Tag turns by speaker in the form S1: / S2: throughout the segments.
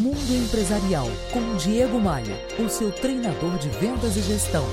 S1: Mundo Empresarial com Diego Maia, o seu treinador de vendas e gestão.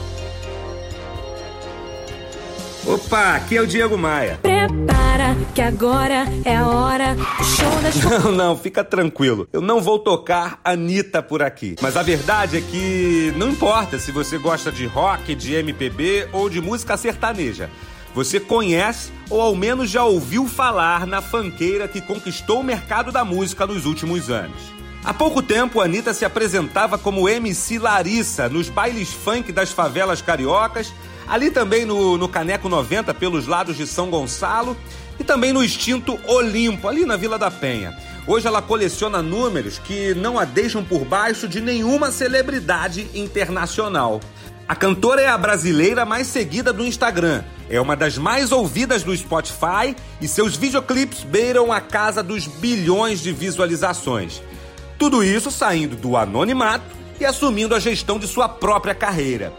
S2: Opa, aqui é o Diego Maia.
S3: Prepara que agora é a hora do show das
S2: Não, não, fica tranquilo. Eu não vou tocar Anitta por aqui. Mas a verdade é que não importa se você gosta de rock, de MPB ou de música sertaneja. Você conhece ou ao menos já ouviu falar na fanqueira que conquistou o mercado da música nos últimos anos. Há pouco tempo, Anitta se apresentava como MC Larissa nos bailes funk das favelas cariocas, ali também no, no Caneco 90, pelos lados de São Gonçalo, e também no extinto Olimpo, ali na Vila da Penha. Hoje ela coleciona números que não a deixam por baixo de nenhuma celebridade internacional. A cantora é a brasileira mais seguida do Instagram, é uma das mais ouvidas do Spotify e seus videoclipes beiram a casa dos bilhões de visualizações. Tudo isso saindo do anonimato e assumindo a gestão de sua própria carreira.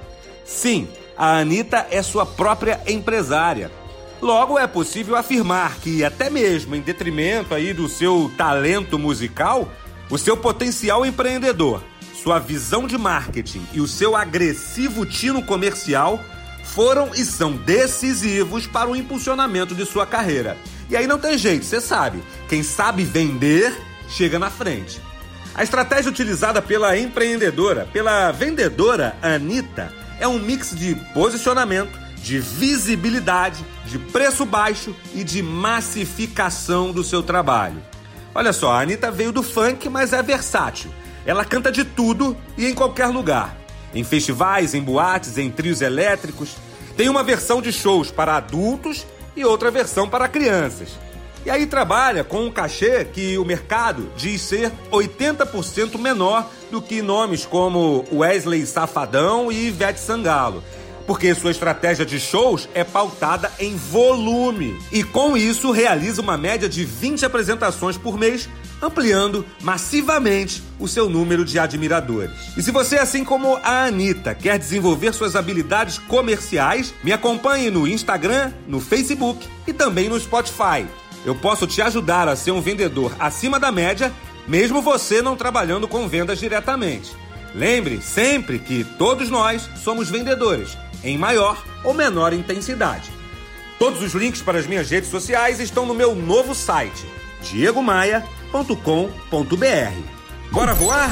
S2: Sim, a Anitta é sua própria empresária. Logo é possível afirmar que até mesmo em detrimento aí do seu talento musical, o seu potencial empreendedor sua visão de marketing e o seu agressivo tino comercial foram e são decisivos para o impulsionamento de sua carreira. E aí não tem jeito, você sabe. Quem sabe vender, chega na frente. A estratégia utilizada pela empreendedora, pela vendedora Anitta, é um mix de posicionamento, de visibilidade, de preço baixo e de massificação do seu trabalho. Olha só, a Anitta veio do funk, mas é versátil. Ela canta de tudo e em qualquer lugar. Em festivais, em boates, em trios elétricos. Tem uma versão de shows para adultos e outra versão para crianças. E aí trabalha com um cachê que o mercado diz ser 80% menor do que nomes como Wesley Safadão e Ivete Sangalo porque sua estratégia de shows é pautada em volume. E com isso realiza uma média de 20 apresentações por mês, ampliando massivamente o seu número de admiradores. E se você, assim como a Anitta, quer desenvolver suas habilidades comerciais, me acompanhe no Instagram, no Facebook e também no Spotify. Eu posso te ajudar a ser um vendedor acima da média, mesmo você não trabalhando com vendas diretamente. Lembre sempre que todos nós somos vendedores em maior ou menor intensidade. Todos os links para as minhas redes sociais estão no meu novo site, diegomaia.com.br. Bora voar?